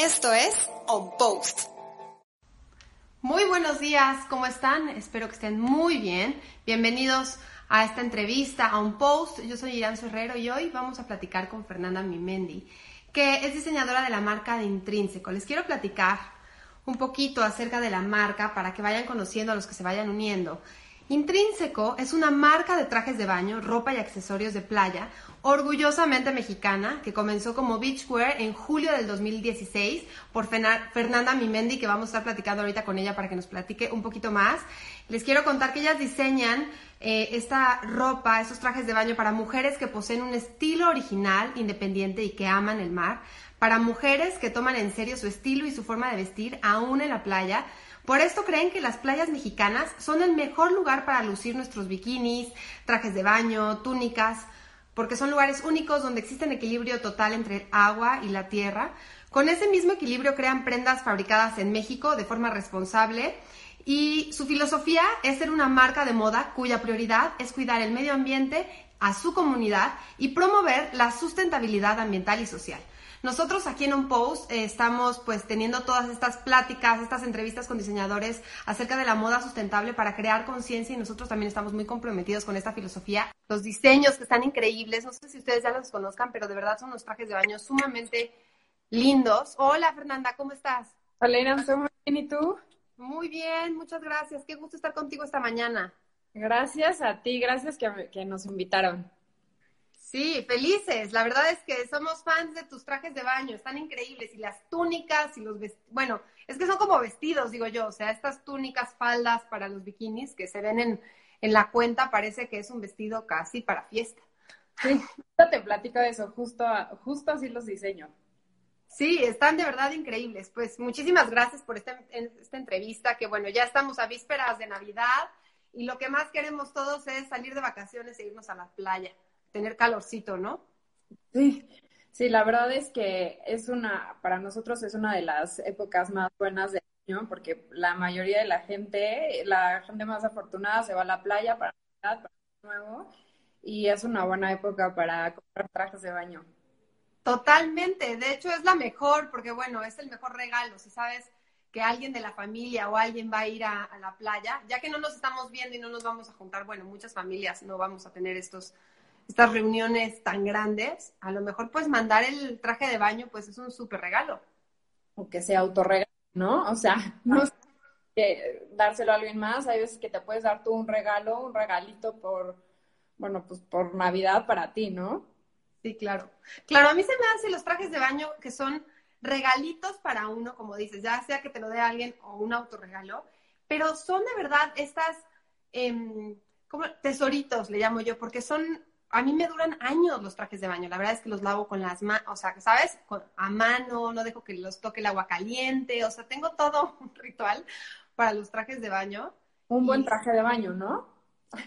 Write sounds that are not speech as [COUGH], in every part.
Esto es On Post. Muy buenos días, ¿cómo están? Espero que estén muy bien. Bienvenidos a esta entrevista a On Post. Yo soy Irán Herrero y hoy vamos a platicar con Fernanda Mimendi, que es diseñadora de la marca de Intrínseco. Les quiero platicar un poquito acerca de la marca para que vayan conociendo a los que se vayan uniendo. Intrínseco es una marca de trajes de baño, ropa y accesorios de playa, orgullosamente mexicana, que comenzó como beachwear en julio del 2016 por Fernanda Mimendi, que vamos a estar platicando ahorita con ella para que nos platique un poquito más. Les quiero contar que ellas diseñan eh, esta ropa, estos trajes de baño para mujeres que poseen un estilo original, independiente y que aman el mar, para mujeres que toman en serio su estilo y su forma de vestir aún en la playa, por esto creen que las playas mexicanas son el mejor lugar para lucir nuestros bikinis, trajes de baño, túnicas, porque son lugares únicos donde existe un equilibrio total entre el agua y la tierra. Con ese mismo equilibrio crean prendas fabricadas en México de forma responsable y su filosofía es ser una marca de moda cuya prioridad es cuidar el medio ambiente, a su comunidad y promover la sustentabilidad ambiental y social. Nosotros aquí en Un Post eh, estamos pues teniendo todas estas pláticas, estas entrevistas con diseñadores acerca de la moda sustentable para crear conciencia y nosotros también estamos muy comprometidos con esta filosofía. Los diseños que están increíbles, no sé si ustedes ya los conozcan, pero de verdad son unos trajes de baño sumamente lindos. Hola Fernanda, ¿cómo estás? Hola Irán, muy bien, ¿y tú? Muy bien, muchas gracias. Qué gusto estar contigo esta mañana. Gracias a ti, gracias que, que nos invitaron. Sí, felices. La verdad es que somos fans de tus trajes de baño, están increíbles. Y las túnicas y los vestidos, bueno, es que son como vestidos, digo yo. O sea, estas túnicas, faldas para los bikinis que se ven en, en la cuenta, parece que es un vestido casi para fiesta. Sí, te platico de eso, justo, justo así los diseño. Sí, están de verdad increíbles. Pues muchísimas gracias por esta, esta entrevista, que bueno, ya estamos a vísperas de Navidad y lo que más queremos todos es salir de vacaciones e irnos a la playa tener calorcito, ¿no? Sí, sí, la verdad es que es una, para nosotros es una de las épocas más buenas del año, porque la mayoría de la gente, la gente más afortunada se va a la playa para para nuevo, y es una buena época para comprar trajes de baño. Totalmente, de hecho es la mejor, porque bueno, es el mejor regalo, si sabes que alguien de la familia o alguien va a ir a, a, la playa, ya que no nos estamos viendo y no nos vamos a juntar, bueno, muchas familias no vamos a tener estos estas reuniones tan grandes, a lo mejor pues mandar el traje de baño pues es un súper regalo. O que sea autorregalo, ¿no? O sea, no que dárselo a alguien más, hay veces que te puedes dar tú un regalo, un regalito por, bueno, pues por Navidad para ti, ¿no? Sí, claro. Claro, a mí se me hacen los trajes de baño que son regalitos para uno, como dices, ya sea que te lo dé alguien o un autorregalo, pero son de verdad estas, em, como tesoritos, le llamo yo, porque son a mí me duran años los trajes de baño. La verdad es que los lavo con las manos, o sea, ¿sabes? a mano, no dejo que los toque el agua caliente, o sea, tengo todo [LAUGHS] un ritual para los trajes de baño. Un buen traje de baño, ¿no?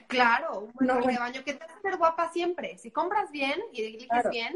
Claro, un buen traje de baño que te hace ver guapa siempre. Si compras bien y eliges bien,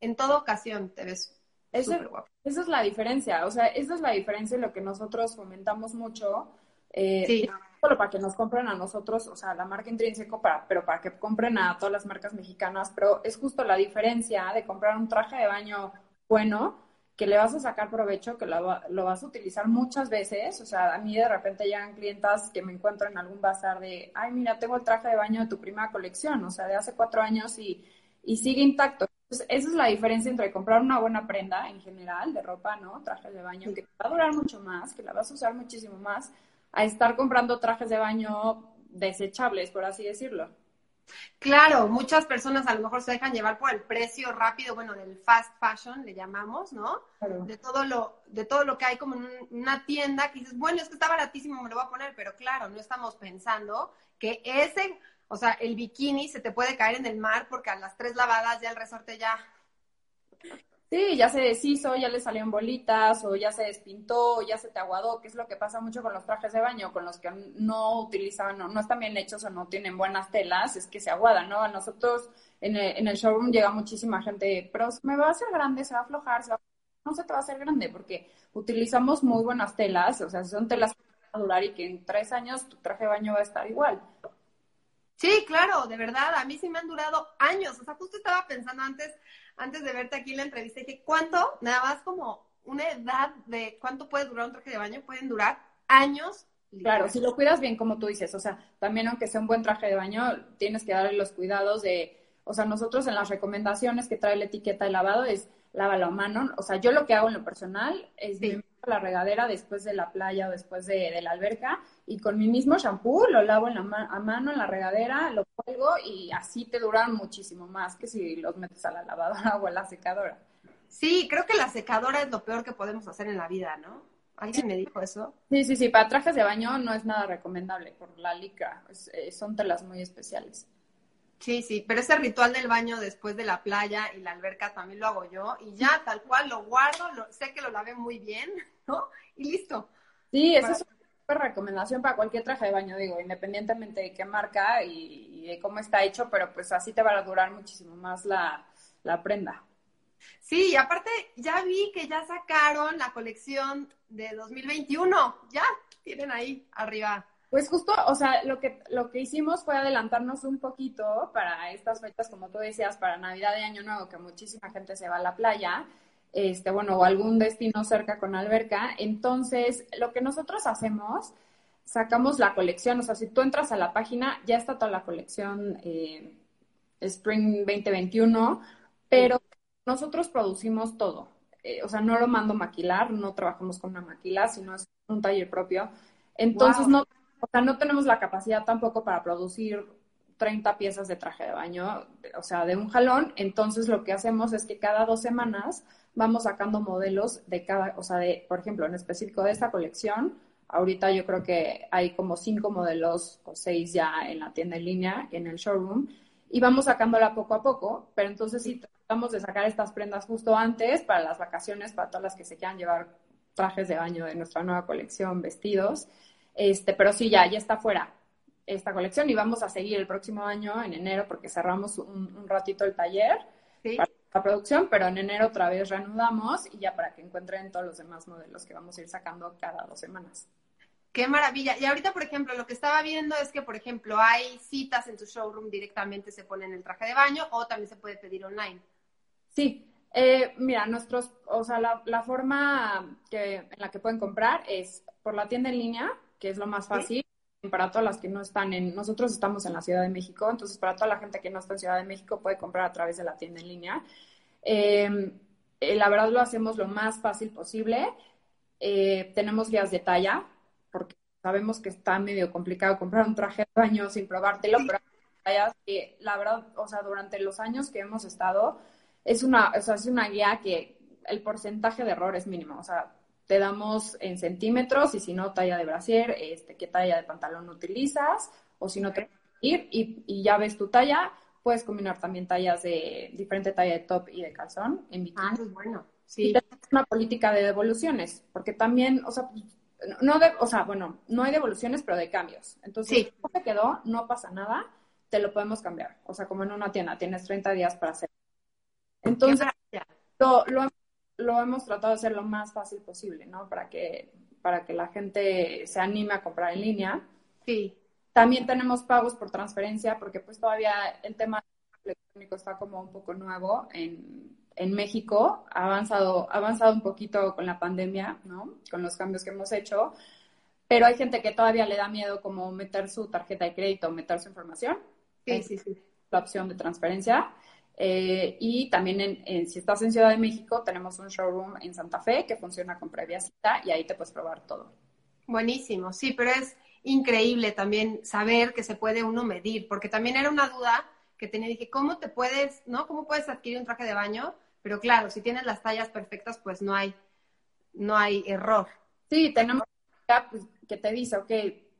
en toda ocasión te ves súper guapa. Esa es la diferencia, o sea, esa es la diferencia en lo que nosotros fomentamos mucho. Eh, sí solo para que nos compren a nosotros, o sea, la marca intrínseco, para, pero para que compren a todas las marcas mexicanas, pero es justo la diferencia de comprar un traje de baño bueno, que le vas a sacar provecho, que lo, lo, vas a utilizar muchas veces. O sea, a mí de repente llegan clientas que me encuentro en algún bazar de, ay, mira, tengo el traje de baño de tu primera colección, o sea, de hace cuatro años y, y sigue intacto. Entonces, esa es la diferencia entre comprar una buena prenda en general de ropa, ¿no? Traje de baño, que va a durar mucho más, que la vas a usar muchísimo más, a estar comprando trajes de baño desechables, por así decirlo. Claro, muchas personas a lo mejor se dejan llevar por el precio rápido, bueno, del fast fashion, le llamamos, ¿no? De todo lo, de todo lo que hay como en una tienda que dices, bueno, es que está baratísimo, me lo voy a poner, pero claro, no estamos pensando que ese, o sea, el bikini se te puede caer en el mar porque a las tres lavadas ya el resorte ya Sí, ya se deshizo, ya le salieron bolitas, o ya se despintó, o ya se te aguadó, que es lo que pasa mucho con los trajes de baño, con los que no utilizan, no, no están bien hechos o no tienen buenas telas, es que se aguadan, ¿no? A nosotros en el, en el showroom llega muchísima gente, pero me va a hacer grande, se va a aflojar, se va no se te va a hacer grande, porque utilizamos muy buenas telas, o sea, son telas que van a durar y que en tres años tu traje de baño va a estar igual. Sí, claro, de verdad, a mí sí me han durado años, o sea, justo estaba pensando antes antes de verte aquí en la entrevista, dije, ¿cuánto? Nada más como una edad de cuánto puede durar un traje de baño, pueden durar años. Claro, si lo cuidas bien, como tú dices, o sea, también aunque sea un buen traje de baño, tienes que darle los cuidados de, o sea, nosotros en las recomendaciones que trae la etiqueta de lavado es lávalo a mano, o sea, yo lo que hago en lo personal es sí. La regadera después de la playa o después de, la alberca y con mi mismo shampoo lo lavo en la a mano en la regadera, lo cuelgo y así te duran muchísimo más que si los metes a la lavadora o a la secadora. Sí, creo que la secadora es lo peor que podemos hacer en la vida, ¿no? ¿Alguien me dijo eso? Sí, sí, sí. Para trajes de baño no es nada recomendable por la licra. Eh, son telas muy especiales. Sí, sí, pero ese ritual del baño después de la playa y la alberca también lo hago yo y ya tal cual lo guardo, sé que lo lavé muy bien, [LAUGHS] ¿no? Y listo. Sí, esa es una recomendación para cualquier traje de baño, digo, independientemente de qué marca y, de cómo está hecho, pero pues así te va a durar muchísimo más la, la prenda. Sí, y aparte ya vi que ya sacaron la colección de 2021, ya tienen ahí arriba pues justo, o sea, lo que, lo que hicimos fue adelantarnos un poquito para estas fechas, como tú decías, para Navidad y Año Nuevo, que muchísima gente se va a la playa, este, bueno, o algún destino cerca con alberca. Entonces, lo que nosotros hacemos, sacamos la colección, o sea, si tú entras a la página, ya está toda la colección eh, Spring 2021, pero nosotros producimos todo. Eh, o sea, no lo mando maquilar, no trabajamos con una maquila, sino es un taller propio. Entonces, no o sea, no tenemos la capacidad tampoco para producir 30 piezas de traje de baño, o sea, de un jalón. Entonces, lo que hacemos es que cada dos semanas vamos sacando modelos de cada, o sea, de, por ejemplo, en específico de esta colección, ahorita yo creo que hay como cinco modelos o seis ya en la tienda en línea, en el showroom, y vamos sacándola poco a poco, pero entonces sí tratamos de sacar estas prendas justo antes para las vacaciones, para todas las que se quieran llevar trajes de baño de nuestra nueva colección, vestidos. Este, pero sí, ya, ya está fuera esta colección y vamos a seguir el próximo año, en enero, porque cerramos un, ratito el taller para la producción, pero en enero otra vez reanudamos y ya para que encuentren todos los demás modelos que vamos a ir sacando cada dos semanas. Qué maravilla. Y ahorita, por ejemplo, lo que estaba viendo es que, por ejemplo, hay citas en tu showroom directamente se ponen el traje de baño o también se puede pedir online. Sí, eh, mira, nuestros, o sea, la, la forma que, en la que pueden comprar es por la tienda en línea, que es lo más fácil. Para todas las que no están en, nosotros estamos en la Ciudad de México, entonces para toda la gente que no está en Ciudad de México puede comprar a través de la tienda en línea. Em, eh, la verdad lo hacemos lo más fácil posible. Eh, tenemos guías de talla, porque sabemos que está medio complicado comprar un traje de baño sin probártelo, pero que la verdad, o sea, durante los años que hemos estado, es una, o sea, es una guía que el porcentaje de error es mínimo. O sea, te damos en centímetros y si no, talla de brasier, este, qué talla de pantalón utilizas o si no te ir y, y, ya ves tu talla, puedes combinar también tallas de diferente talla de top y de calzón en bikini. Ah, bueno. Sí. Y tenemos una política de devoluciones, porque también, o sea, no de, o sea, bueno, no hay devoluciones, pero de cambios. Entonces, si no te quedó, no pasa nada, te lo podemos cambiar. O sea, como en una tienda, tienes 30 días para hacer. Entonces, lo, lo lo hemos tratado de hacer lo más fácil posible, ¿no? Para que, para que la gente se anime a comprar en línea. Sí. También tenemos pagos por transferencia, porque pues todavía el tema electrónico está como un poco nuevo en, en México. Ha avanzado, ha avanzado un poquito con la pandemia, ¿no? Con los cambios que hemos hecho. Pero hay gente que todavía le da miedo como meter su tarjeta de crédito, meter su información. Sí, sí, sí. La opción de transferencia. Eh, y también en, si estás en Ciudad de México, tenemos un showroom en Santa Fe que funciona con previa cita y ahí te puedes probar todo. Buenísimo, sí, pero es increíble también saber que se puede uno medir, porque también era una duda que tenía, dije, ¿cómo te puedes, no? ¿Cómo puedes adquirir un traje de baño? Pero claro, si tienes las tallas perfectas, pues no hay, no hay error. Sí, tenemos pues, que te dice, ok,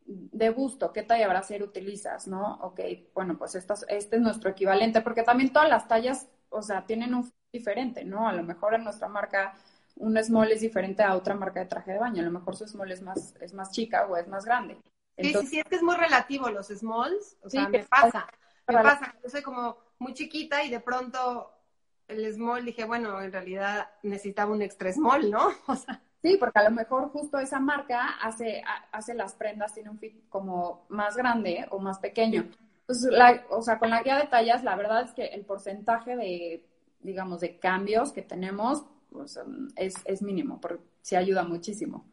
de gusto, ¿qué talla brasier utilizas, no? Ok, bueno, pues este es nuestro equivalente, porque también todas las tallas, o sea, tienen un diferente, ¿no? A lo mejor en nuestra marca un small es diferente a otra marca de traje de baño, a lo mejor su small es más, es más chica o es más grande. sí, sí, sí, es que es muy relativo los smalls, o sea, me pasa, me pasa, yo soy como muy chiquita y de pronto el small dije, bueno, en realidad necesitaba un extra small, ¿no? [LAUGHS] O sea, Sí, porque a lo mejor justo esa marca hace, hace las prendas, tiene un fit como más grande o más pequeño. Entonces, o sea, con la guía de tallas, la verdad es que el porcentaje de, digamos, de cambios que tenemos, pues, es, es mínimo, porque sí ayuda muchísimo.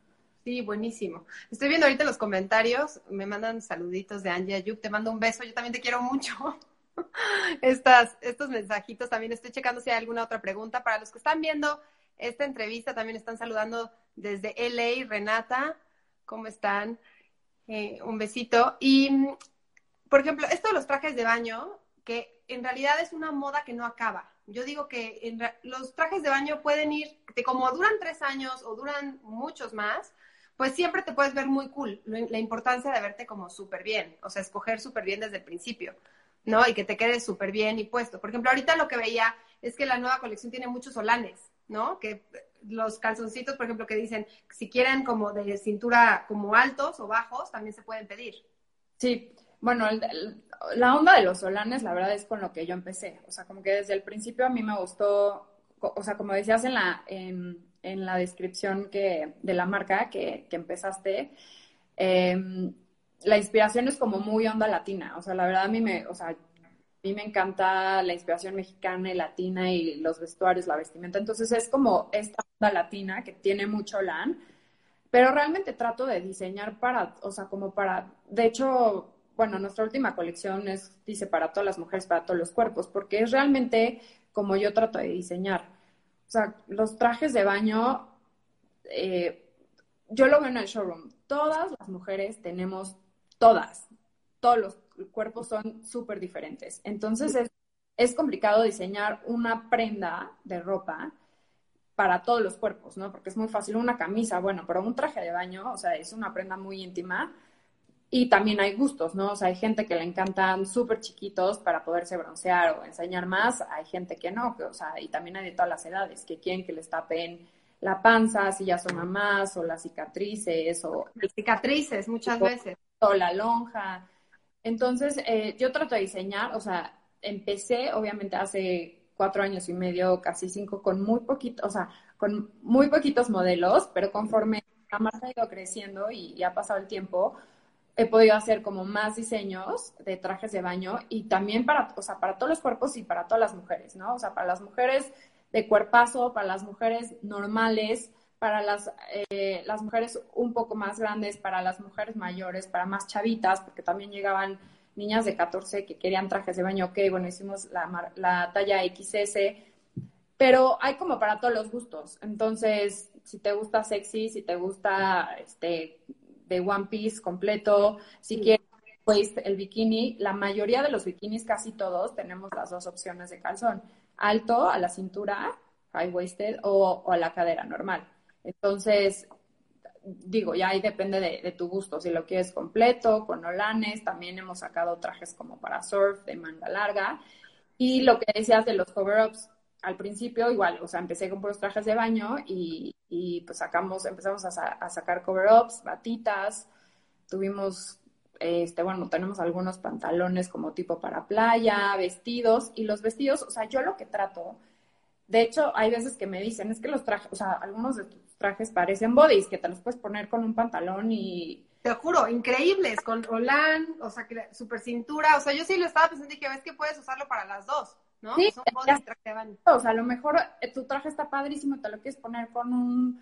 Sí, buenísimo. Estoy viendo ahorita los comentarios, me mandan saluditos de Angie Ayub, te mando un beso, yo también te quiero mucho. [LAUGHS] Estas, estos mensajitos también estoy checando si hay alguna otra pregunta. Para los que están viendo esta entrevista, también están saludando desde LA, Renata, ¿cómo están? Eh, un besito. Y, por ejemplo, esto de los trajes de baño, que en realidad es una moda que no acaba. Yo digo que los trajes de baño pueden ir, de como duran tres años o duran muchos más, pues siempre te puedes ver muy cool. La importancia de verte como súper bien, o sea, escoger súper bien desde el principio, ¿no? Y que te quede súper bien y puesto. Por ejemplo, ahorita lo que veía es que la nueva colección tiene muchos solanes, ¿no? Que los calzoncitos, por ejemplo, que dicen, si quieren como de cintura como altos o bajos, también se pueden pedir. Sí, bueno, la onda de los solanes, la verdad es con lo que yo empecé. O sea, como que desde el principio a mí me gustó, o sea, como decías en la, en, la descripción que, de la marca que, empezaste, em, la inspiración es como muy onda latina. O sea, la verdad a mí me, o sea, a mí me encanta la inspiración mexicana y latina y los vestuarios, la vestimenta. Entonces es como esta latina que tiene mucho LAN, pero realmente trato de diseñar para, o sea, como para, de hecho, bueno, nuestra última colección es, dice, para todas las mujeres, para todos los cuerpos, porque es realmente como yo trato de diseñar. O sea, los trajes de baño, eh, yo lo veo en el showroom, todas las mujeres tenemos, todas, todos los cuerpos son súper diferentes. Entonces es, es complicado diseñar una prenda de ropa para todos los cuerpos, ¿no? Porque es muy fácil una camisa, bueno, pero un traje de baño, o sea, es una prenda muy íntima y también hay gustos, ¿no? O sea, hay gente que le encantan súper chiquitos para poderse broncear o enseñar más, hay gente que no, que, o sea, y también hay de todas las edades, que quieren que les tapen la panza, si ya son mamás, o las cicatrices, o... Las cicatrices, muchas veces. O la lonja. Entonces, eh, yo trato de diseñar, o sea, empecé, obviamente, hace cuatro años y medio, casi cinco, con muy poquito, o sea, con muy poquitos modelos, pero conforme la marca ha ido creciendo y ha pasado el tiempo, he podido hacer como más diseños de trajes de baño y también para, o sea, para todos los cuerpos y para todas las mujeres, ¿no? O sea, para las mujeres de cuerpazo, para las mujeres normales, para las, eh, las mujeres un poco más grandes, para las mujeres mayores, para más chavitas, porque también llegaban niñas de 14 que querían trajes de baño, ok, bueno, hicimos la, la talla XS, pero hay como para todos los gustos. Entonces, si te gusta sexy, si te gusta este de One Piece completo, si quieres pues el bikini, la mayoría de los bikinis, casi todos, tenemos las dos opciones de calzón, alto a la cintura, high waisted, o, a la cadera normal. Entonces, digo, ya ahí depende de, tu gusto, si lo quieres completo, con olanes, también hemos sacado trajes como para surf, de manga larga, y lo que decías de los cover-ups, al principio igual, o sea, empecé con puros trajes de baño y, pues sacamos, empezamos a, sacar cover-ups, batitas, tuvimos, este, bueno, tenemos algunos pantalones como tipo para playa, vestidos, y los vestidos, o sea, yo lo que trato, de hecho, hay veces que me dicen, es que los trajes, o sea, algunos de tus trajes parecen bodies, que te los puedes poner con un pantalón y... Te juro, increíbles, con Roland, o sea, super cintura, o sea, yo sí lo estaba pensando y dije, ves que puedes usarlo para las dos. ¿no? Sí, O sea, a lo mejor eh, tu traje está padrísimo, te lo quieres poner con un,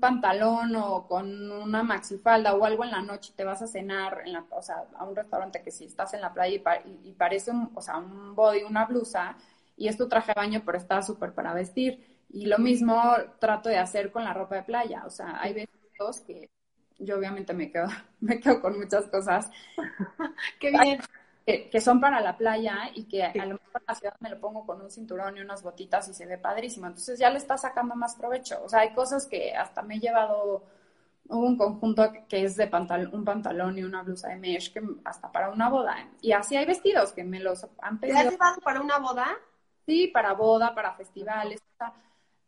pantalón o con una maxifalda o algo en la noche y te vas a cenar en la, o sea, a un restaurante que si estás en la playa y, parece un, o sea, un body, una blusa y es tu traje de baño, pero está súper para vestir. Y lo mismo trato de hacer con la ropa de playa. O sea, hay vestidos que yo obviamente me quedo, [LAUGHS] me quedo con muchas cosas. [LAUGHS] Qué bien que, son para la playa y que a lo mejor en la ciudad me lo pongo con un cinturón y unas botitas y se ve padrísimo. Entonces ya le está sacando más provecho. O sea, hay cosas que hasta me he llevado un conjunto que es de pantalón, un pantalón y una blusa de mesh que hasta para una boda. Y así hay vestidos que me los han pedido. ¿Te has llevado para una boda? Sí, para boda, para festivales. O sea,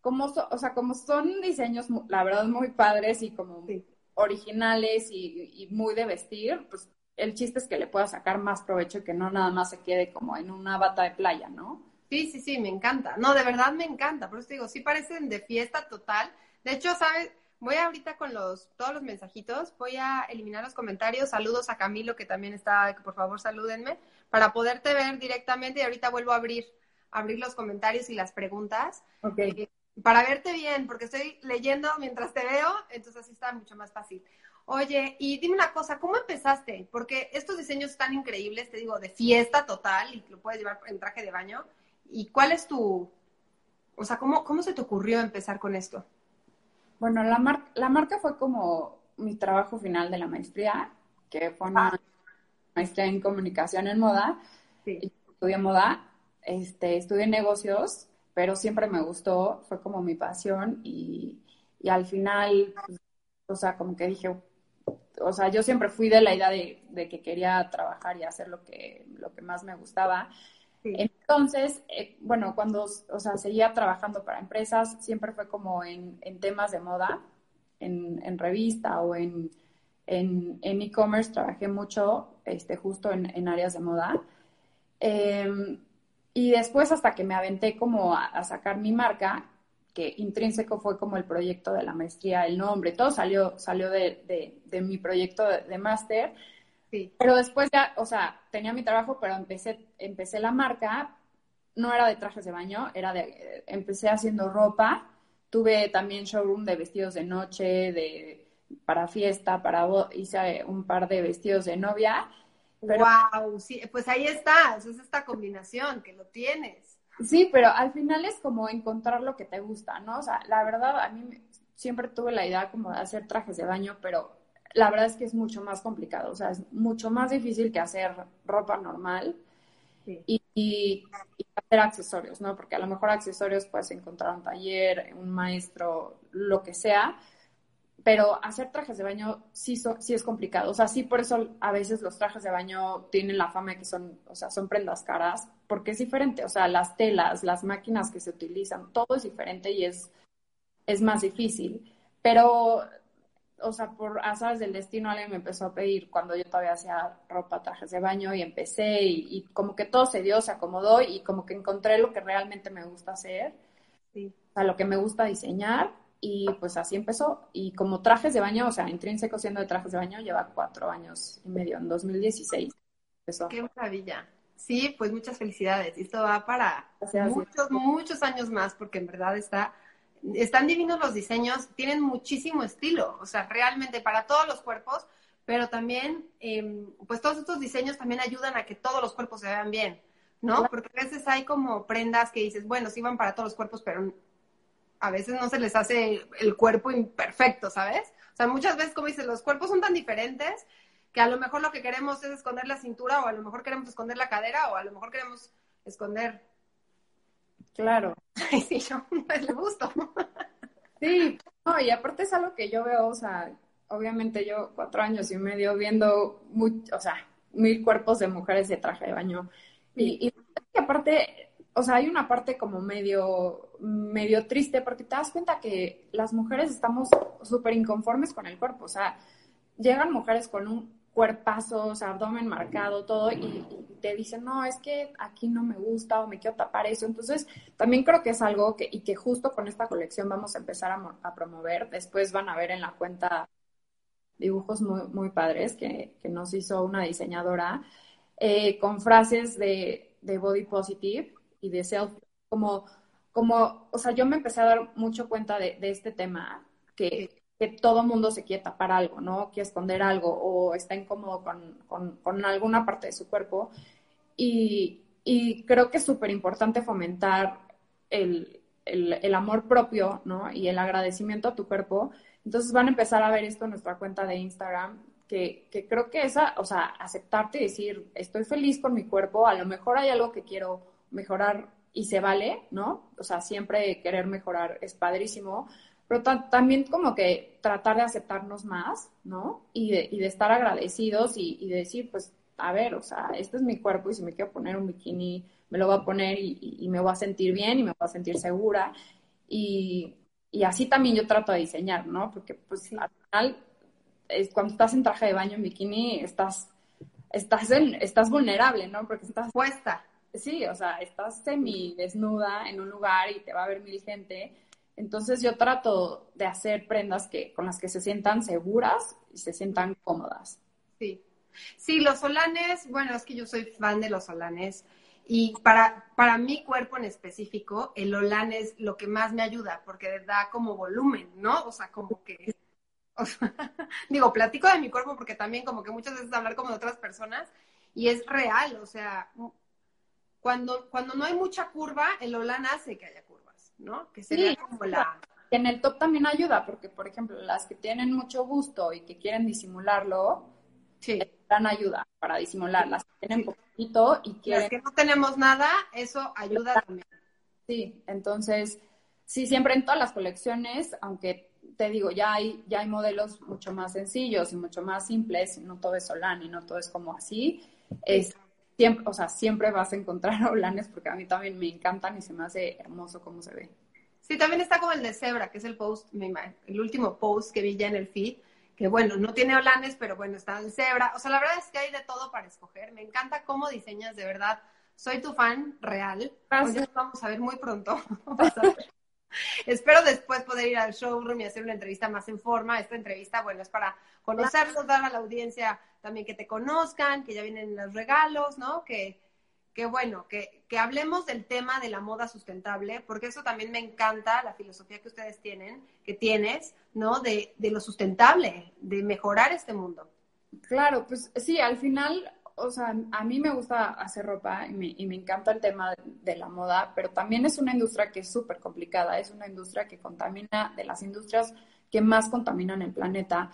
como, o sea, como son diseños, la verdad, muy padres y como originales y, y, muy de vestir, pues el chiste es que le pueda sacar más provecho y que no nada más se quede como en una bata de playa, ¿no? Sí, sí, sí, me encanta. No, de verdad me encanta. Por eso te digo, sí parecen de fiesta total. De hecho, ¿sabes? Voy ahorita con los, todos los mensajitos, voy a eliminar los comentarios. Saludos a Camilo, que también está, que por favor salúdenme, para poderte ver directamente. Y ahorita vuelvo a abrir, abrir los comentarios y las preguntas. Okay. Eh, para verte bien, porque estoy leyendo mientras te veo, entonces así está mucho más fácil. Oye, y dime una cosa, ¿cómo empezaste? Porque estos diseños están increíbles, te digo, de fiesta total y lo puedes llevar en traje de baño. ¿Y cuál es tu, o sea, cómo, cómo se te ocurrió empezar con esto? Bueno, la, la marca fue como mi trabajo final de la maestría, que fue una ah. maestría en comunicación en moda. Sí. Estudié moda, este, estudié negocios, pero siempre me gustó, fue como mi pasión y, y al final, pues, o sea, como que dije, o sea, yo siempre fui de la idea de, que quería trabajar y hacer lo que, lo que más me gustaba. Entonces, eh, bueno, cuando, o sea, seguía trabajando para empresas, siempre fue como en, temas de moda, en, revista o en e-commerce, trabajé mucho, este, justo en, áreas de moda. Em, y después, hasta que me aventé como a sacar mi marca, que Intrínseco fue como el proyecto de la maestría, el nombre, todo salió, salió de, mi proyecto de, máster. Sí. Pero después ya, o sea, tenía mi trabajo, pero empecé, empecé la marca, no era de trajes de baño, era de, empecé haciendo ropa, tuve también showroom de vestidos de noche, de, para fiesta, para, hice un par de vestidos de novia. Wow, sí, pues ahí está, es esta combinación que lo tienes. Sí, pero al final es como encontrar lo que te gusta, ¿no? O sea, la verdad, a mí siempre tuve la idea como de hacer trajes de baño, pero la verdad es que es mucho más complicado, o sea, es mucho más difícil que hacer ropa normal y, y, hacer accesorios, ¿no? Porque a lo mejor accesorios puedes encontrar un taller, un maestro, lo que sea, pero hacer trajes de baño sí, sí es complicado. O sea, sí por eso a veces los trajes de baño tienen la fama de que son, o sea, son prendas caras, porque es diferente. O sea, las telas, las máquinas que se utilizan, todo es diferente y es, es más difícil. Pero, o sea, por azares del destino alguien me empezó a pedir cuando yo todavía hacía ropa, trajes de baño y empecé y, y como que todo se dio, se acomodó y como que encontré lo que realmente me gusta hacer. Sí. O sea, lo que me gusta diseñar y pues así empezó. Y como trajes de baño, o sea, intrínseco siendo de trajes de baño, lleva cuatro años y medio, en 2016 empezó. Qué maravilla. Sí, pues muchas felicidades. Esto va para muchos, muchos años más, porque en verdad está, están divinos los diseños, tienen muchísimo estilo, o sea, realmente para todos los cuerpos, pero también, em, pues todos estos diseños también ayudan a que todos los cuerpos se vean bien, ¿no? Porque a veces hay como prendas que dices, bueno, sí van para todos los cuerpos, pero a veces no se les hace el cuerpo imperfecto, ¿sabes? O sea, muchas veces, como dices, los cuerpos son tan diferentes que a lo mejor lo que queremos es esconder la cintura o a lo mejor queremos esconder la cadera o a lo mejor queremos esconder... Claro. [LAUGHS] Ay, sí, yo le gusto. [LAUGHS] Sí, no, y aparte es algo que yo veo, o sea, obviamente yo cuatro años y medio viendo, o sea, mil cuerpos de mujeres de traje de baño. Y, y aparte, o sea, hay una parte como medio, medio triste porque te das cuenta que las mujeres estamos súper inconformes con el cuerpo. O sea, llegan mujeres con un cuerpazo, abdomen marcado, todo, y, te dicen, no, es que aquí no me gusta o me quiero tapar eso. Entonces, también creo que es algo que, y que justo con esta colección vamos a empezar a, promover. Después van a ver en la cuenta dibujos muy, muy padres que, nos hizo una diseñadora eh, con frases de body positive y de self, como, como, o sea, yo me empecé a dar mucho cuenta de, este tema, que, que todo mundo se quiere tapar algo, ¿no? Quiere esconder algo o está incómodo con, con, alguna parte de su cuerpo. Y, y creo que es súper importante fomentar el, el, el, amor propio, ¿no? Y el agradecimiento a tu cuerpo. Entonces van a empezar a ver esto en nuestra cuenta de Instagram, que, que creo que esa, o sea, aceptarte y decir, estoy feliz con mi cuerpo, a lo mejor hay algo que quiero mejorar y se vale, ¿no? O sea, siempre querer mejorar es padrísimo, pero también como que tratar de aceptarnos más, ¿no? Y de, y de estar agradecidos y, y, de decir, pues, a ver, o sea, este es mi cuerpo y si me quiero poner un bikini, me lo voy a poner y, y me voy a sentir bien y me voy a sentir segura. Y, y así también yo trato de diseñar, ¿no? Porque pues al final, es, cuando estás en traje de baño en bikini, estás, estás, en, estás vulnerable, ¿no? Porque estás puesta sí, o sea, estás semi desnuda en un lugar y te va a ver mil gente. Entonces yo trato de hacer prendas que, con las que se sientan seguras y se sientan cómodas. Sí. Sí, los solanes, bueno, es que yo soy fan de los solanes Y para, para mi cuerpo en específico, el Olan es lo que más me ayuda porque da como volumen, ¿no? O sea, como que... [LAUGHS] digo, platico de mi cuerpo porque también como que muchas veces hablar como de otras personas y es real, o sea, cuando, cuando no hay mucha curva, el Olan hace que haya curvas, ¿no? Que sería como la... En el top también ayuda, porque por ejemplo, las que tienen mucho gusto y que quieren disimularlo, sí. dan ayuda para disimular. Las que tienen poquito y quieren... Las que no tenemos nada, eso ayuda también. Sí, entonces, sí, siempre en todas las colecciones, aunque te digo, ya hay, ya hay modelos mucho más sencillos y mucho más simples, no todo es Olan y no todo es como así. Es, siempre, o sea, siempre vas a encontrar [LAUGHS] olanes porque a mí también me encantan y se me hace hermoso cómo se ve. Sí, también está como el de Zebra, que es el post, el último post que vi ya en el feed, que bueno, no tiene olanes, pero bueno, está el Zebra. O sea, la verdad es que hay de todo para escoger. Me encanta cómo diseñas, de verdad. Soy tu fan real. Gracias. vamos a ver muy pronto. [LAUGHS] [LAUGHS] Espero después poder ir al showroom y hacer una entrevista más en forma. Esta entrevista, bueno, es para conocerlos, dar a la audiencia también que te conozcan, que ya vienen los regalos, ¿no? Que, que bueno, que, que hablemos del tema de la moda sustentable, porque eso también me encanta, la filosofía que ustedes tienen, que tienes, ¿no? De, de lo sustentable, de mejorar este mundo. Claro, pues sí, al final o sea, a mí me gusta hacer ropa y me, y me encanta el tema de, la moda, pero también es una industria que es súper complicada, es una industria que contamina, de las industrias que más contaminan el planeta.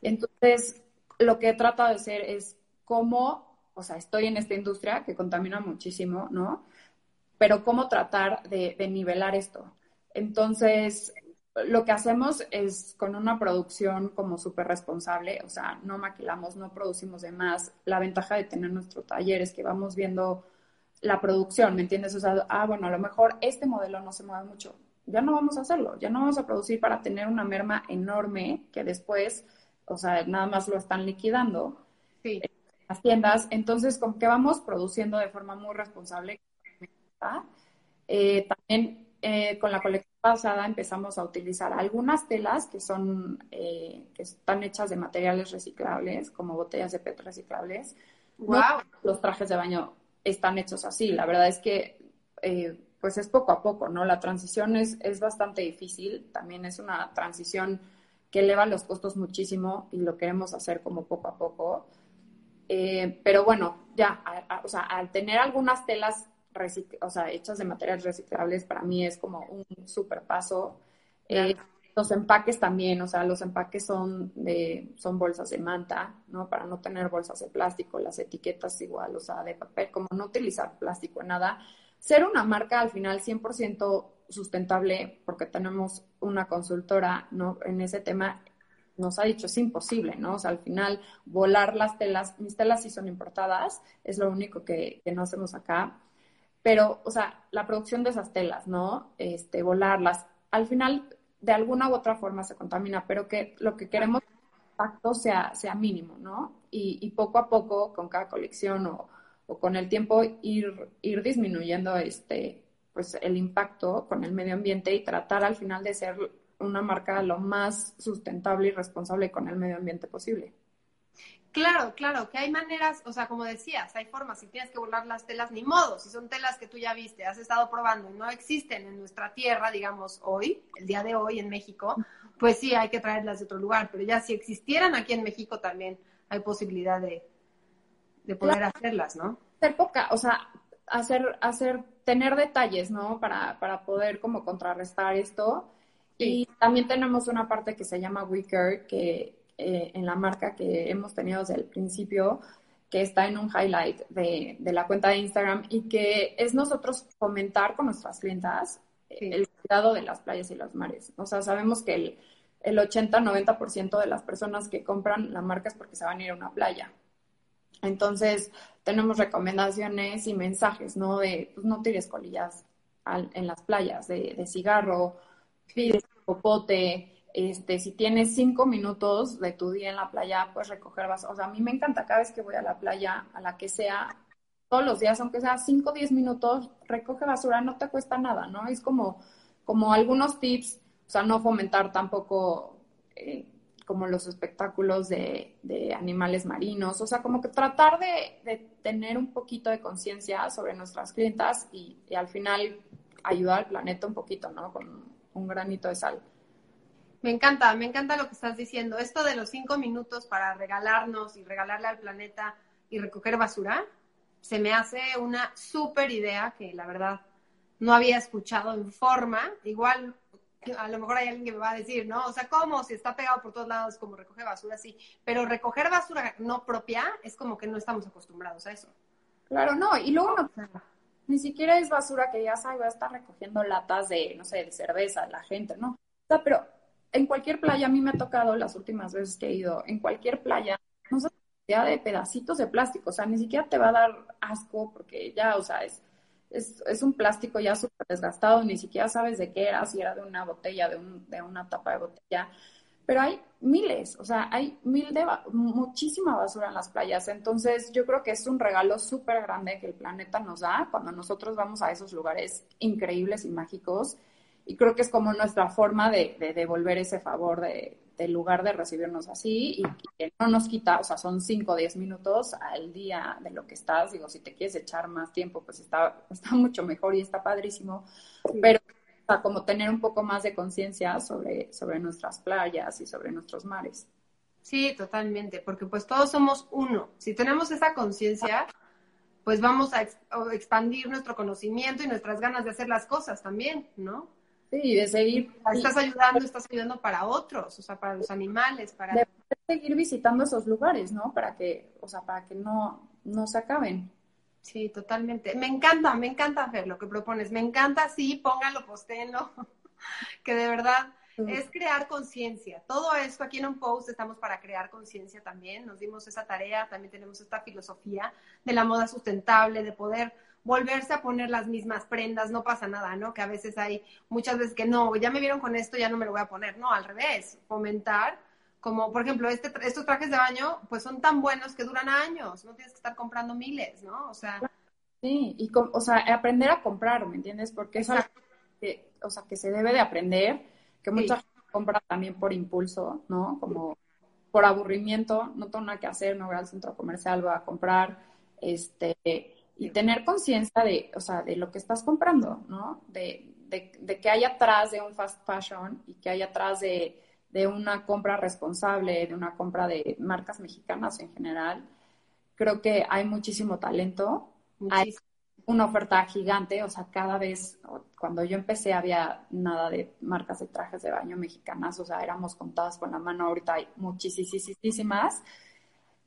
Entonces, lo que he tratado de hacer es cómo, o sea, estoy en esta industria que contamina muchísimo, ¿no? Pero cómo tratar de, de nivelar esto. Entonces, lo que hacemos es con una producción como súper responsable, o sea, no maquilamos, no producimos de más. La ventaja de tener nuestro taller es que vamos viendo la producción, ¿me entiendes? O sea, ah, bueno, a lo mejor este modelo no se mueve mucho, ya no vamos a hacerlo, ya no vamos a producir para tener una merma enorme que después, o sea, nada más lo están liquidando sí. en las tiendas. Entonces, como que vamos produciendo de forma muy responsable. Eh, también eh, con la colección pasada empezamos a utilizar algunas telas que son eh, que están hechas de materiales reciclables, como botellas de PET reciclables. Wow. los trajes de baño están hechos así. La verdad es que eh, pues es poco a poco, ¿no? La transición es, es bastante difícil. También es una transición que eleva los costos muchísimo y lo queremos hacer como poco a poco. Eh, pero bueno, ya, o sea, al tener algunas telas o sea, hechas de materiales reciclables, para mí es como un super paso. Eh, los empaques también, o sea, los empaques son de, son bolsas de manta, ¿no? Para no tener bolsas de plástico, las etiquetas igual, o sea, de papel, como no utilizar plástico en nada. Ser una marca al final 100% sustentable, porque tenemos una consultora, ¿no? En ese tema nos ha dicho es imposible, ¿no? O sea, al final volar las telas, mis telas sí son importadas, es lo único que, que no hacemos acá pero, o sea, la producción de esas telas, ¿no? Este, volarlas, al final, de alguna u otra forma se contamina, pero que lo que queremos es que el impacto sea, sea mínimo, ¿no? Y, poco a poco, con cada colección o, o, con el tiempo, ir, ir disminuyendo este, pues, el impacto con el medio ambiente y tratar al final de ser una marca lo más sustentable y responsable con el medio ambiente posible. Claro, claro, que hay maneras, o sea, como decías, hay formas, si tienes que volar las telas, ni modo, si son telas que tú ya viste, has estado probando y no existen en nuestra tierra, digamos, hoy, el día de hoy en México, pues sí, hay que traerlas de otro lugar, pero ya si existieran aquí en México también hay posibilidad de, de poder hacerlas, ¿no? Hacer poca, o sea, hacer, hacer, tener detalles, ¿no? Para, para poder como contrarrestar esto. Y también tenemos una parte que se llama Wicker, que eh, en la marca que hemos tenido desde el principio, que está en un highlight de, de, la cuenta de Instagram y que es nosotros comentar con nuestras clientas el cuidado de las playas y los mares. O sea, sabemos que el, el 80-90% de las personas que compran la marca es porque se van a ir a una playa. Entonces, tenemos recomendaciones y mensajes, ¿no? De, pues no tires colillas en las playas, de, de cigarro, de popote, este, si tienes cinco minutos de tu día en la playa, pues recoger basura. O sea, a mí me encanta cada vez que voy a la playa, a la que sea, todos los días, aunque sea cinco o diez minutos, recoge basura, no te cuesta nada, ¿no? Es como, como algunos tips, o sea, no fomentar tampoco eh, como los espectáculos de, animales marinos, o sea, como que tratar de, tener un poquito de conciencia sobre nuestras clientas y, al final ayudar al planeta un poquito, ¿no? Con un granito de sal. Me encanta, me encanta lo que estás diciendo. Esto de los cinco minutos para regalarnos y regalarle al planeta y recoger basura, se me hace una súper idea que la verdad no había escuchado en forma. Igual a lo mejor hay alguien que me va a decir, ¿no? O sea, ¿cómo? Si está pegado por todos lados, como recoge basura, sí. Pero recoger basura no propia es como que no estamos acostumbrados a eso. Claro, no. Y luego no, ni siquiera es basura que ya sabe, va a estar recogiendo latas de, no sé, de cerveza, la gente, ¿no? O sea, pero en cualquier playa, a mí me ha tocado las últimas veces que he ido, en cualquier playa, no sé, ya de pedacitos de plástico, o sea, ni siquiera te va a dar asco porque ya, o sea, es es, un plástico ya súper desgastado, ni siquiera sabes de qué era, si era de una botella, de, un, de una tapa de botella. Pero hay miles, o sea, hay mil de muchísima basura en las playas. Entonces, yo creo que es un regalo súper grande que el planeta nos da cuando nosotros vamos a esos lugares increíbles y mágicos. Y creo que es como nuestra forma de devolver ese favor de, del lugar de recibirnos así y, que no nos quita, o sea, son 5 o 10 minutos al día de lo que estás. Digo, si te quieres echar más tiempo, pues está, está mucho mejor y está padrísimo. Pero o sea, como tener un poco más de conciencia sobre, sobre nuestras playas y sobre nuestros mares. Sí, totalmente, porque pues todos somos uno. Si tenemos esa conciencia, pues vamos a expandir nuestro conocimiento y nuestras ganas de hacer las cosas también, ¿no? Sí, de seguir. Estás ayudando, estás ayudando para otros, o sea, para los animales, para. De seguir visitando esos lugares, ¿no? Para que, o sea, para que no, no se acaben. Sí, totalmente. Me encanta, me encanta hacer lo que propones. Me encanta, sí, póngalo, postéenlo. [LAUGHS] que de verdad es crear conciencia. Todo esto aquí en un post estamos para crear conciencia también. Nos dimos esa tarea, también tenemos esta filosofía de la moda sustentable, de poder volverse a poner las mismas prendas, no pasa nada, ¿no? Que a veces hay muchas veces que no, ya me vieron con esto, ya no me lo voy a poner, no, al revés, fomentar, como por ejemplo, este, estos trajes de baño, pues son tan buenos que duran años, no tienes que estar comprando miles, ¿no? O sea... Sí, y o sea, aprender a comprar, ¿me entiendes? Porque es algo que, o sea, que se debe de aprender, que mucha gente compra también por impulso, ¿no? Como por aburrimiento, no tengo nada que hacer, no voy al centro comercial, voy a comprar, este, y tener conciencia de, o sea, de lo que estás comprando, ¿no? De, de, de, que hay atrás de un fast fashion y que hay atrás de, de, una compra responsable, de una compra de marcas mexicanas en general. Creo que hay muchísimo talento, hay una oferta gigante, o sea, cada vez, cuando yo empecé había nada de marcas de trajes de baño mexicanas, o sea, éramos contadas con la mano, ahorita hay muchísimas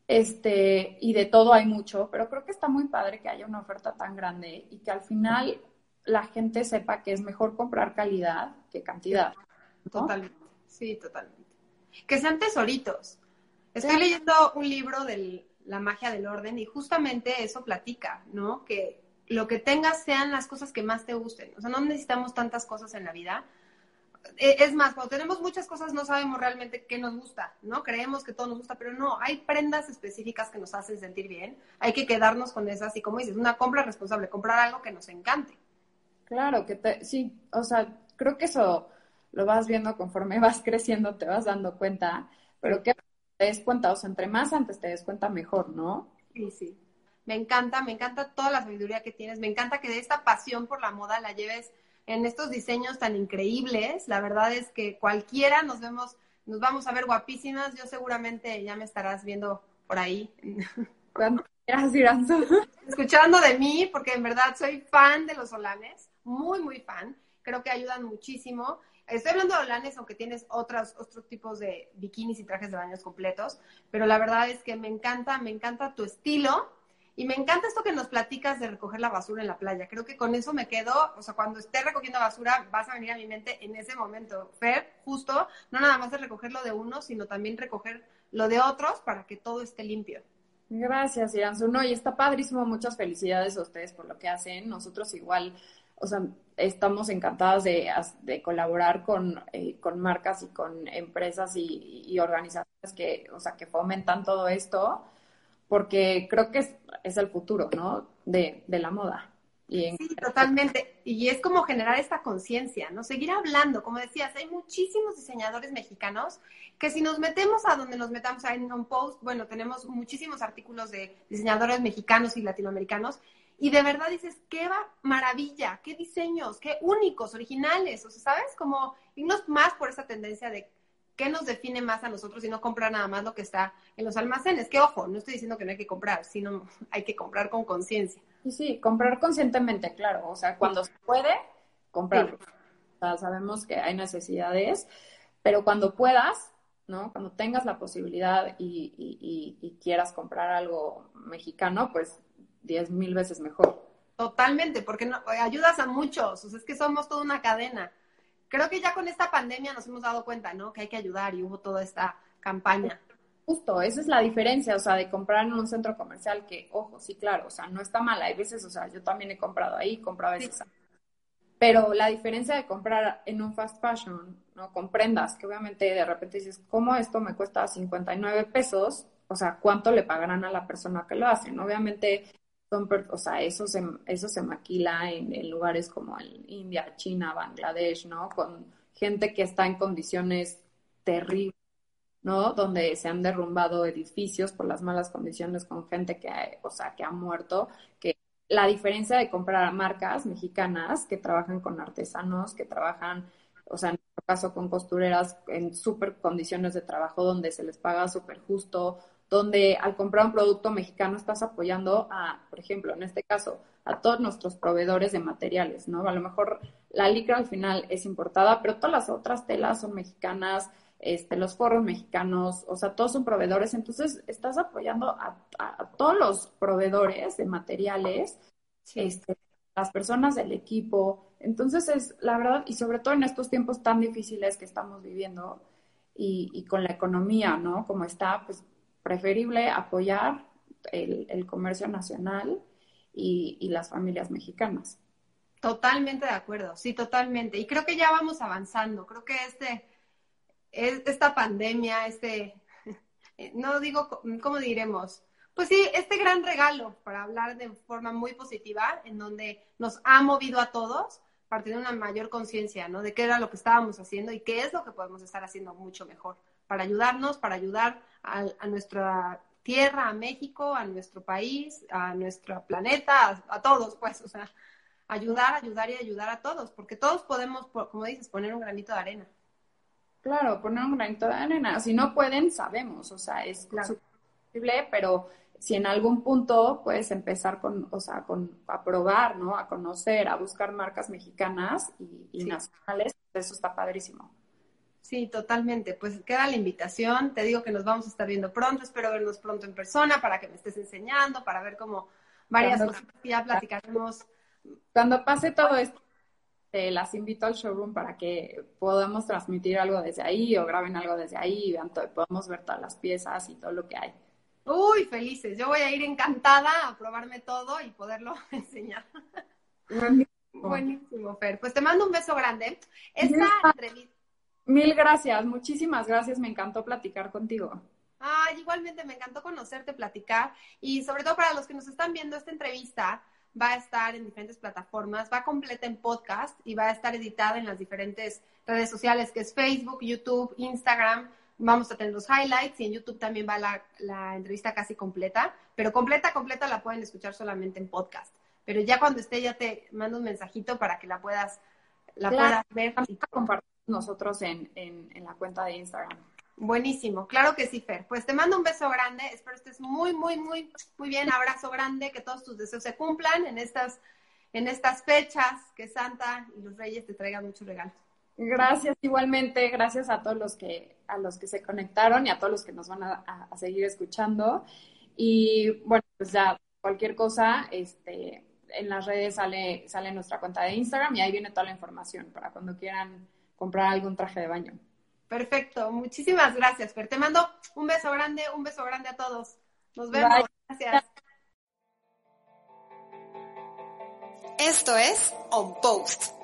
este, y de todo hay mucho, pero creo que está muy padre que haya una oferta tan grande y que al final la gente sepa que es mejor comprar calidad que cantidad. Totalmente, sí, totalmente. Que sean tesoritos. Estoy leyendo un libro de La magia del orden y justamente eso platica, ¿no? Que lo que tengas sean las cosas que más te gusten. O sea, no necesitamos tantas cosas en la vida, es más, cuando tenemos muchas cosas no sabemos realmente qué nos gusta, ¿no? Creemos que todo nos gusta, pero no, hay prendas específicas que nos hacen sentir bien, hay que quedarnos con esas y como dices, una compra responsable, comprar algo que nos encante. Claro, que te, sí, o sea, creo que eso lo vas viendo conforme [LAUGHS] vas creciendo, te vas dando cuenta, pero que te des cuenta, o sea, entre más antes te des cuenta, mejor, ¿no? Sí, sí. Me encanta, me encanta toda la sabiduría que tienes, me encanta que de esta pasión por la moda la lleves en estos diseños tan increíbles. La verdad es que cualquiera nos vemos, nos vamos a ver guapísimas. Yo seguramente ya me estarás viendo por ahí. [LAUGHS] Gracias, Escuchando de mí, porque en verdad soy fan de los solanes, muy, muy fan. Creo que ayudan muchísimo. Estoy hablando de olanes, aunque tienes otros, otros tipos de bikinis y trajes de baños completos, pero la verdad es que me encanta, me encanta tu estilo y me encanta esto que nos platicas de recoger la basura en la playa. Creo que con eso me quedo, o sea, cuando esté recogiendo basura, vas a venir a mi mente en ese momento. Fer, justo, no nada más de recoger lo de uno, sino también recoger lo de otros para que todo esté limpio. Gracias, Iranzu. No, y está padrísimo. Muchas felicidades a ustedes por lo que hacen. Nosotros igual, o sea, estamos encantadas de, de colaborar con, eh, con, marcas y con empresas y, y, organizaciones que, o sea, que fomentan todo esto porque creo que es, es el futuro, ¿no? De, de, la moda. Sí, totalmente. Y es como generar esta conciencia, ¿no? Seguir hablando. Como decías, hay muchísimos diseñadores mexicanos que si nos metemos a donde nos metamos en un post, bueno, tenemos muchísimos artículos de diseñadores mexicanos y latinoamericanos. Y de verdad dices, qué maravilla, qué diseños, qué únicos, originales. O sea, ¿sabes? Como irnos más por esa tendencia de qué nos define más a nosotros y no comprar nada más lo que está en los almacenes. Que ojo, no estoy diciendo que no hay que comprar, sino [LAUGHS] hay que comprar con conciencia. Sí, sí, comprar conscientemente, claro. O sea, cuando se puede, comprar. O sea, sabemos que hay necesidades, pero cuando puedas, ¿no? Cuando tengas la posibilidad y, quieras comprar algo mexicano, pues diez mil veces mejor. Totalmente, porque no, ayudas a muchos, o sea, es que somos toda una cadena. Creo que ya con esta pandemia nos hemos dado cuenta, ¿no? Que hay que ayudar y hubo toda esta campaña. Justo, esa es la diferencia, o sea, de comprar en un centro comercial que, ojo, sí, claro, o sea, no está mal, hay veces, o sea, yo también he comprado ahí, comprado veces. Pero la diferencia de comprar en un fast fashion, ¿no? Con prendas, que obviamente de repente dices, ¿cómo esto me cuesta 59 pesos? O sea, ¿cuánto le pagarán a la persona que lo hace? Obviamente, son, o sea, eso se, eso se maquila en, lugares como en India, China, Bangladesh, ¿no? Con gente que está en condiciones terribles ¿no? Donde se han derrumbado edificios por las malas condiciones con gente que, o sea, que ha muerto, que la diferencia de comprar marcas mexicanas que trabajan con artesanos, que trabajan, o sea, en nuestro caso con costureras en súper condiciones de trabajo donde se les paga súper justo, donde al comprar un producto mexicano estás apoyando a, por ejemplo, en este caso, a todos nuestros proveedores de materiales, ¿no? A lo mejor la licra al final es importada, pero todas las otras telas son mexicanas, este, los foros mexicanos, o sea, todos son proveedores, entonces estás apoyando a, todos los proveedores de materiales, este, las personas del equipo, entonces es la verdad, y sobre todo en estos tiempos tan difíciles que estamos viviendo y, con la economía, ¿no? Como está, pues preferible apoyar el, comercio nacional y, y las familias mexicanas. Totalmente de acuerdo, sí, totalmente. Y creo que ya vamos avanzando. Creo que este, esta pandemia, este, [LAUGHS] no digo, ¿cómo diremos? Pues sí, este gran regalo, para hablar de forma muy positiva, en donde nos ha movido a todos para tener una mayor conciencia, ¿no? De qué era lo que estábamos haciendo y qué es lo que podemos estar haciendo mucho mejor, para ayudarnos, para ayudar a, nuestra tierra, a México, a nuestro país, a nuestro planeta, a, a, todos, pues, o sea, ayudar, ayudar y ayudar a todos, porque todos podemos, como dices, poner un granito de arena. Claro, poner un granito de arena. Si no pueden, sabemos, o sea, es posible, pero si en algún punto puedes empezar con, o sea, con, a probar, ¿no? A conocer, a buscar marcas mexicanas y, nacionales, eso está padrísimo. Sí, totalmente. Pues queda la invitación. Te digo que nos vamos a estar viendo pronto. Espero vernos pronto en persona para que me estés enseñando, para ver cómo varias cosas que ya platicaremos. Cuando pase todo esto, te las invito al showroom para que podamos transmitir algo desde ahí o graben algo desde ahí y vean todo, podamos ver todas las piezas y todo lo que hay. Uy, felices. Yo voy a ir encantada a probarme todo y poderlo [LAUGHS] enseñar. Buenísimo. Fer. Pues te mando un beso grande. Esta entrevista. Mil gracias, muchísimas gracias. Me encantó platicar contigo. Ay, igualmente me encantó conocerte, platicar y sobre todo para los que nos están viendo esta entrevista, va a estar en diferentes plataformas, va completa en podcast y va a estar editada en las diferentes redes sociales que es Facebook, YouTube, Instagram. Vamos a tener los highlights y en YouTube también va la, entrevista casi completa, pero completa, completa la pueden escuchar solamente en podcast. Pero ya cuando esté ya te mando un mensajito para que la puedas, la puedas ver y compartir nosotros en, en, en la cuenta de Instagram. Buenísimo, claro que sí, Fer. Pues te mando un beso grande, espero estés muy, muy, muy, muy bien. Abrazo grande, que todos tus deseos se cumplan en estas, en estas fechas, que Santa y los Reyes te traigan muchos regalos. Gracias igualmente, gracias a todos los que, a los que se conectaron y a todos los que nos van a, seguir escuchando. Y bueno, pues ya cualquier cosa, este, en las redes sale, sale nuestra cuenta de Instagram y ahí viene toda la información para cuando quieran comprar algún traje de baño. Perfecto, muchísimas gracias, Fer. Te mando un beso grande, un beso grande a todos. Nos vemos. Gracias. Esto es On Post.